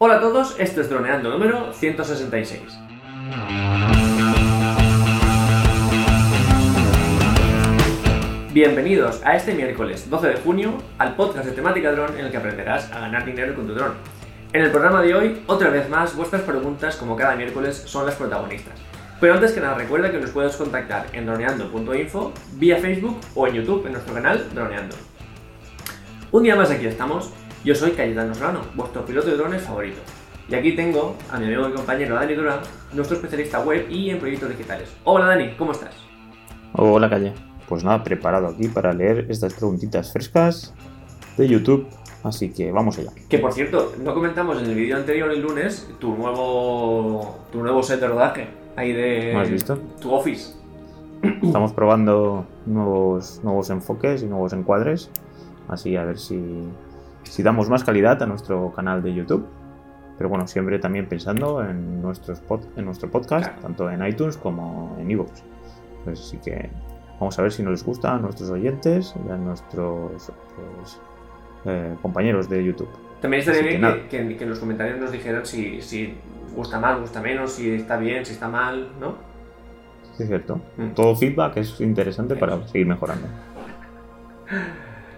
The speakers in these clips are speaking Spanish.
Hola a todos, esto es Droneando número 166. Bienvenidos a este miércoles 12 de junio al podcast de temática dron en el que aprenderás a ganar dinero con tu dron. En el programa de hoy, otra vez más, vuestras preguntas, como cada miércoles, son las protagonistas. Pero antes que nada, recuerda que nos puedes contactar en droneando.info, vía Facebook o en YouTube en nuestro canal Droneando. Un día más aquí estamos. Yo soy Cayetano Solano, vuestro piloto de drones favorito. Y aquí tengo a mi amigo y compañero Dani Durán, nuestro especialista web y en proyectos digitales. Hola Dani, ¿cómo estás? Hola Calle. Pues nada, preparado aquí para leer estas preguntitas frescas de YouTube. Así que vamos allá. Que por cierto, no comentamos en el vídeo anterior el lunes tu nuevo tu nuevo set de rodaje ahí de ¿No has visto? tu office. Estamos probando nuevos, nuevos enfoques y nuevos encuadres. Así a ver si, si damos más calidad a nuestro canal de YouTube. Pero bueno, siempre también pensando en, nuestros pod- en nuestro podcast, Claro. tanto en iTunes como en iVoox. Pues así que vamos a ver si nos gusta a nuestros oyentes y a nuestros pues, eh, compañeros de YouTube. También estaría que bien que, que- que en los comentarios nos dijeran si, si gusta más, gusta menos, si está bien, si está mal, ¿no? Sí, es cierto. Mm. Todo feedback es interesante para seguir mejorando.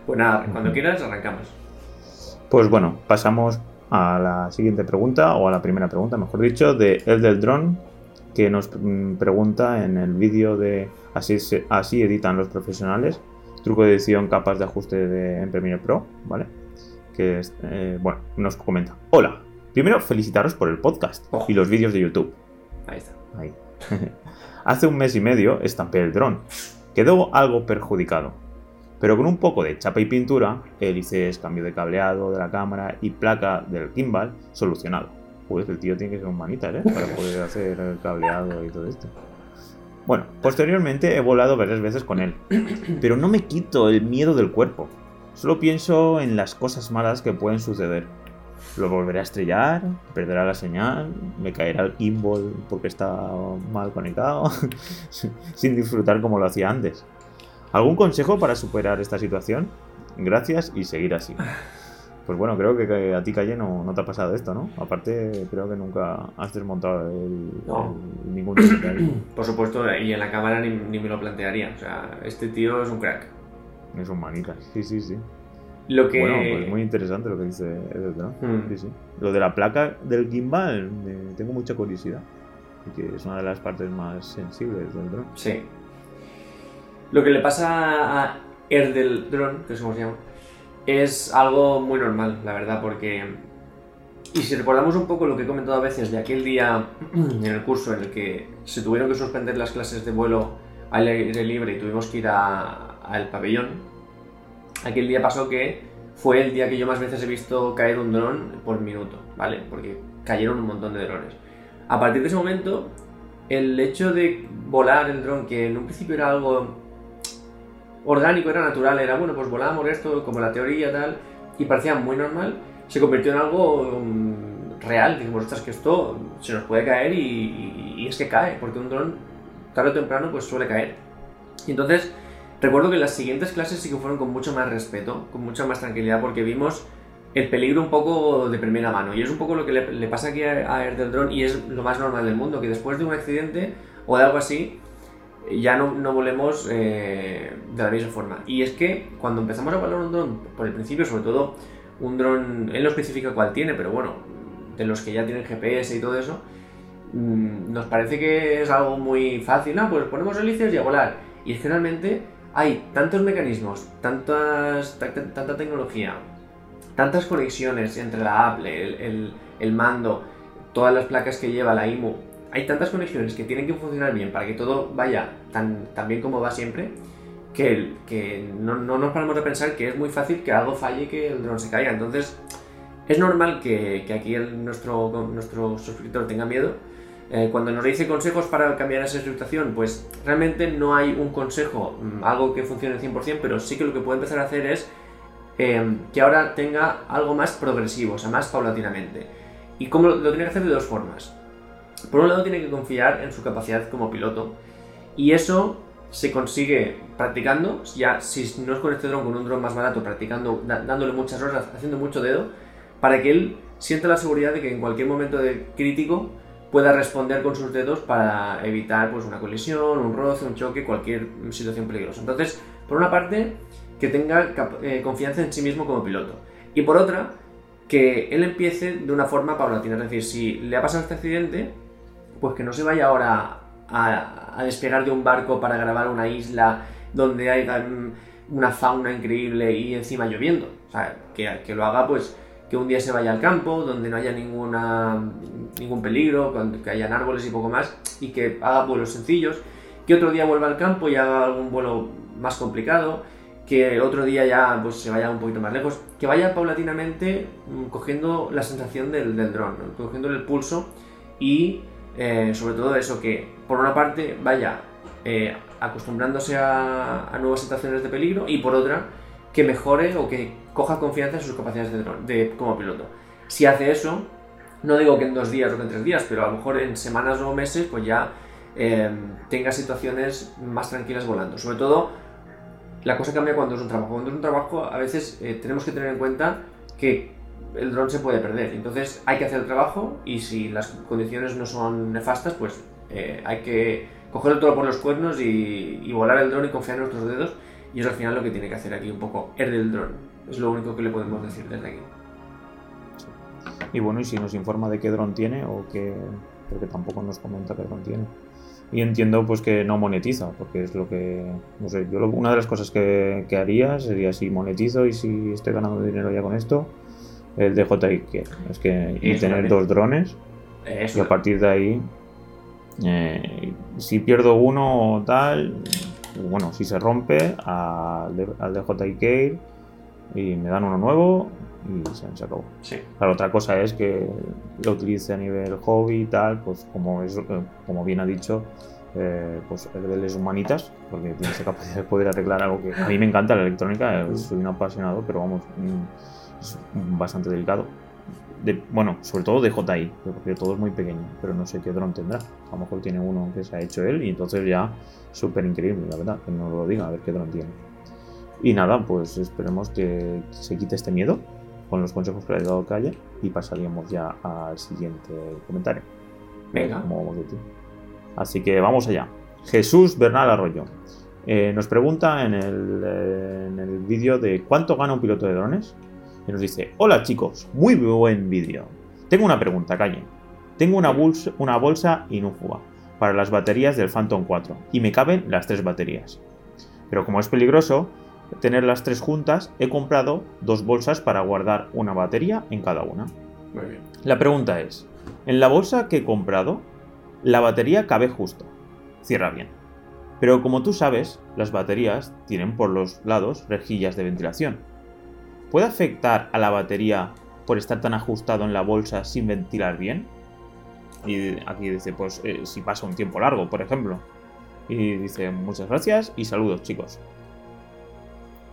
Pues nada, cuando quieras arrancamos. Pues bueno, pasamos a la siguiente pregunta, o a la primera pregunta, mejor dicho, de El del Dron, que nos mm, pregunta en el vídeo de así, se- así editan los profesionales, truco de edición, capas de ajuste de, en Premiere Pro, ¿vale? Que es, eh, bueno, nos comenta. Hola, primero felicitaros por el podcast Ojo. y los vídeos de YouTube. Ahí está. Ahí. Hace un mes y medio estampé el dron. Quedó algo perjudicado. Pero con un poco de chapa y pintura, hélices, cambio de cableado de la cámara y placa del gimbal, solucionado. Pues el tío tiene que ser un manitas, ¿eh? Para poder hacer el cableado y todo esto. Bueno, posteriormente he volado varias veces con él. Pero no me quito el miedo del cuerpo. Solo pienso en las cosas malas que pueden suceder. Lo volveré a estrellar, perderá la señal, me caerá el gimbal porque está mal conectado, sin disfrutar como lo hacía antes. ¿Algún consejo para superar esta situación? Gracias y seguir así. Pues bueno, creo que- que a ti, Calle, no, no te ha pasado esto, ¿no? Aparte, creo que nunca has desmontado el, No. el- ningún. Por supuesto, y en la cámara ni, ni me lo plantearía. O sea, este tío es un crack. Es un manitas. Sí, sí, sí. Lo que. Bueno, pues muy interesante lo que dice Edel, ¿no? Hmm. Sí, sí. Lo de la placa del gimbal, tengo mucha curiosidad. Porque es una de las partes más sensibles del dron. Sí. Lo que le pasa a Erdel Drone, que es como se llama, es algo muy normal, la verdad, porque. Y si recordamos un poco lo que he comentado a veces de aquel día en el curso en el que se tuvieron que suspender las clases de vuelo al aire libre y tuvimos que ir al pabellón, aquel día pasó que fue el día que yo más veces he visto caer un dron por minuto, ¿vale? Porque cayeron un montón de drones. A partir de ese momento, el hecho de volar el dron, que en un principio era algo orgánico, era natural, era bueno, pues volamos esto, como la teoría tal, y parecía muy normal, se convirtió en algo mm, real. Dijimos, ostras, que esto se nos puede caer y, y- y es que cae, porque un dron tarde o temprano pues suele caer. Y entonces, recuerdo que las siguientes clases sí que fueron con mucho más respeto, con mucha más tranquilidad, porque vimos el peligro un poco de primera mano. Y es un poco lo que le, le pasa aquí a, a Air del Drone y es lo más normal del mundo, que después de un accidente o de algo así, ya no, no volemos eh, de la misma forma. Y es que cuando empezamos a volar un dron, por el principio, sobre todo un dron, él no especifica cuál tiene, pero bueno, de los que ya tienen GPS y todo eso, mm, nos parece que es algo muy fácil. Ah, pues ponemos hélices y a volar. Y es que realmente hay tantos mecanismos, tantas, ta- ta- tanta tecnología, tantas conexiones entre la app, el, el- el mando, todas las placas que lleva la IMU. Hay tantas conexiones que tienen que funcionar bien para que todo vaya tan, tan bien como va siempre, que, que no, no nos paramos a pensar que es muy fácil que algo falle y que el dron se caiga. Entonces, es normal que, que aquí el- nuestro, nuestro suscriptor tenga miedo. Eh, cuando nos dice consejos para cambiar esa situación, pues realmente no hay un consejo, mm, algo que funcione al 100%, pero sí que lo que puede empezar a hacer es eh, que ahora tenga algo más progresivo, o sea, más paulatinamente. ¿Y cómo lo, lo tiene que hacer de dos formas? Por un lado, tiene que confiar en su capacidad como piloto, y eso se consigue practicando, ya si no es con este dron, con un dron más barato, practicando, dándole muchas horas, haciendo mucho dedo, para que él siente la seguridad de que en cualquier momento de crítico pueda responder con sus dedos para evitar pues, una colisión, un roce, un choque, cualquier situación peligrosa. Entonces, por una parte, que tenga eh, confianza en sí mismo como piloto. Y por otra, que él empiece de una forma paulatina. Es decir, si le ha pasado este accidente, pues que no se vaya ahora a, despegar de un barco para grabar una isla donde hay una fauna increíble y encima lloviendo. O sea, que, que lo haga pues que un día se vaya al campo, donde no haya ninguna, ningún peligro, que hayan árboles y poco más, y que haga vuelos sencillos, que otro día vuelva al campo y haga algún vuelo más complicado, que otro día ya pues, se vaya un poquito más lejos, que vaya paulatinamente mm, cogiendo la sensación del, del dron, cogiendo el pulso y eh, sobre todo eso, que por una parte vaya eh, acostumbrándose a, nuevas situaciones de peligro y por otra que mejore o que coja confianza en sus capacidades de, como piloto. Si hace eso, no digo que en dos días o que en tres días, pero a lo mejor en semanas o meses, pues ya em, tenga situaciones más tranquilas volando. Sobre todo, la cosa cambia cuando es un trabajo. Cuando es un trabajo, a veces eh, tenemos que tener en cuenta que el dron se puede perder. Entonces hay que hacer el trabajo y si las condiciones no son nefastas, pues eh, hay que coger el toro por los cuernos y, y volar el dron y confiar en nuestros dedos y es al final lo que tiene que hacer aquí un poco el dron. Es lo único que le podemos decir desde aquí. Y bueno, y si nos informa de qué dron tiene o qué. porque tampoco nos comenta qué dron tiene. Y entiendo pues que no monetiza, porque es lo que. No sé, yo una de las cosas que, haría sería si monetizo y si estoy ganando dinero ya con esto, el DJI Es que. Y tener dos drones. Y a partir de ahí. Eh, si pierdo uno o tal, bueno, si se rompe al, DJI Care y me dan uno nuevo y se, acabó. Sí. La otra cosa es que lo utilice a nivel hobby y tal, pues como, es, eh, como bien ha dicho, eh, pues es humanitas, porque tiene esa capacidad de poder arreglar algo que a mí me encanta la electrónica, eh, soy un apasionado, pero vamos, es bastante delicado bueno, sobre todo de JI, porque todo es muy pequeño, pero no sé qué dron tendrá. A lo mejor tiene uno que se ha hecho él y entonces ya súper increíble, la verdad, que no lo diga, a ver qué dron tiene. Y nada, pues esperemos que se quite este miedo con los consejos que le ha dado Calle y pasaríamos ya al siguiente comentario. Venga. Así que vamos allá. Jesús Bernal Arroyo eh, nos pregunta en el, eh, en el vídeo de cuánto gana un piloto de drones y nos dice, hola chicos, muy buen vídeo. Tengo una pregunta, calle. Tengo una bolsa, una bolsa inúfuga para las baterías del Phantom 4 y me caben las tres baterías. Pero como es peligroso tener las tres juntas, he comprado dos bolsas para guardar una batería en cada una. Muy bien. La pregunta es, en la bolsa que he comprado, la batería cabe justo. Cierra bien. Pero como tú sabes, las baterías tienen por los lados rejillas de ventilación ¿Puede afectar a la batería por estar tan ajustado en la bolsa sin ventilar bien? Y aquí dice, pues eh, si pasa un tiempo largo, por ejemplo. Y dice, muchas gracias y saludos, chicos.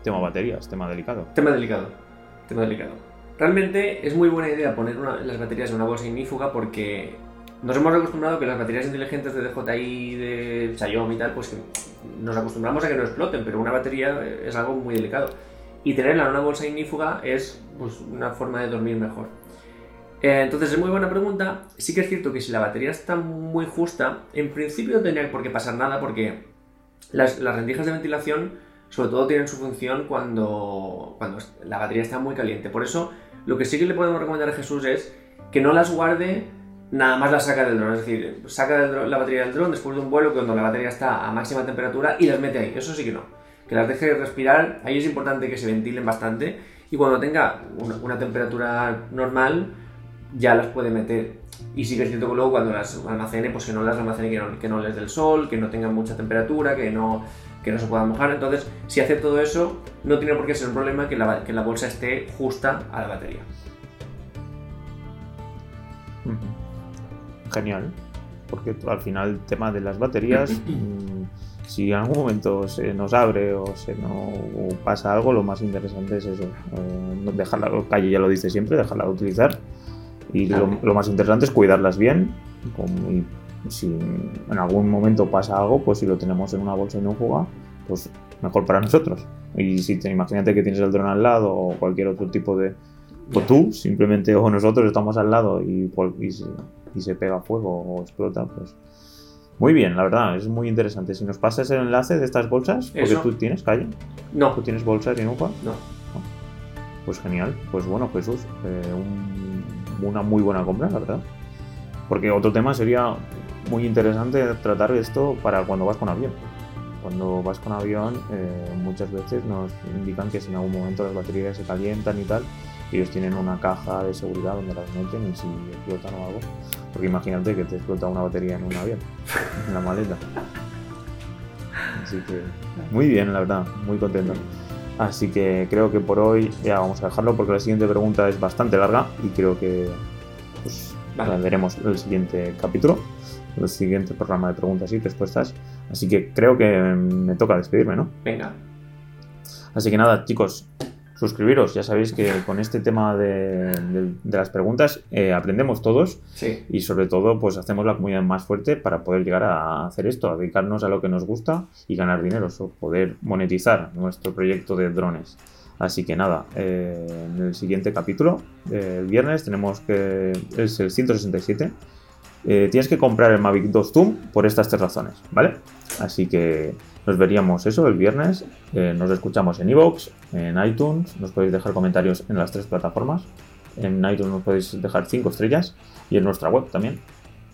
Tema baterías, tema delicado. Tema delicado, tema delicado. Realmente es muy buena idea poner las baterías en una bolsa ignífuga porque nos hemos acostumbrado que las baterías inteligentes de DJI, de Xiaomi y tal, pues nos acostumbramos a que no exploten, pero una batería es algo muy delicado y tenerla en una bolsa ignífuga es pues, una forma de dormir mejor. Eh, entonces es muy buena pregunta. Sí que es cierto que si la batería está muy justa, en principio no tendría por qué pasar nada porque las, rendijas de ventilación sobre todo tienen su función cuando, cuando la batería está muy caliente. Por eso lo que sí que le podemos recomendar a Jesús es que no las guarde nada más la saca del dron. Es decir, saca la batería del dron después de un vuelo cuando la batería está a máxima temperatura y las mete ahí. Eso sí que no que las deje respirar. Ahí es importante que se ventilen bastante y cuando tenga una, temperatura normal ya las puede meter. Y sí que es cierto que luego cuando las almacene, pues que no las almacene que no, que no les dé el sol, que no tengan mucha temperatura, que no, que no se puedan mojar. Entonces, si hace todo eso, no tiene por qué ser un problema que la, que la bolsa esté justa a la batería. Genial. Porque al final el tema de las baterías mm, si en algún momento se nos abre o se nos pasa algo, lo más interesante es eso, eh, dejarla, Calle ya lo dice siempre, dejarla de utilizar y lo, más interesante es cuidarlas bien y si en algún momento pasa algo, pues si lo tenemos en una bolsa inúfuga, pues mejor para nosotros. Y si te imagínate que tienes el dron al lado o cualquier otro tipo de, O tú, simplemente, o nosotros estamos al lado y, y, se, y se pega fuego o explota, pues. Muy bien, la verdad, es muy interesante. Si nos pasas el enlace de estas bolsas, porque Eso. tú tienes calle, No, tú tienes bolsas y no. pues genial. Pues bueno, Jesús, eh, un- una muy buena compra, la verdad. Porque otro tema sería muy interesante tratar esto para cuando vas con avión. Cuando vas con avión, eh, muchas veces nos indican que si en algún momento las baterías se calientan y tal, ellos tienen una caja de seguridad donde las meten y si explotan o algo. Porque imagínate que te explota una batería en un avión, en la maleta. Así que muy bien, la verdad, muy contento. Así que creo que por hoy ya vamos a dejarlo porque la siguiente pregunta es bastante larga y creo que pues, Vale. veremos el siguiente capítulo, el siguiente programa de preguntas y respuestas. Así que creo que me toca despedirme, ¿no? Venga. Así que nada, chicos, suscribiros. Ya sabéis que con este tema de, de- de las preguntas eh, aprendemos todos Sí. y sobre todo pues hacemos la comunidad más fuerte para poder llegar a hacer esto, a dedicarnos a lo que nos gusta y ganar dinero, o poder monetizar nuestro proyecto de drones. Así que nada, eh, en el siguiente capítulo, eh, el viernes, tenemos que. es el 167. eh, tienes que comprar el Mavic 2 Zoom por estas tres razones, ¿vale? Así que nos veríamos eso el viernes. nos escuchamos en iVoox, en iTunes. Nos podéis dejar comentarios en las tres plataformas. En iTunes nos podéis dejar 5 estrellas y en nuestra web también.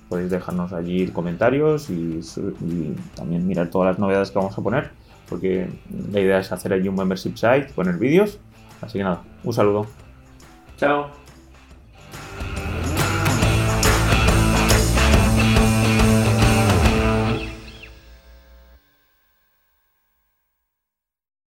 Podéis dejarnos allí comentarios y también mirar todas las novedades que vamos a poner. Porque la idea es hacer allí un membership site, poner vídeos. Así que nada, un saludo. Chao.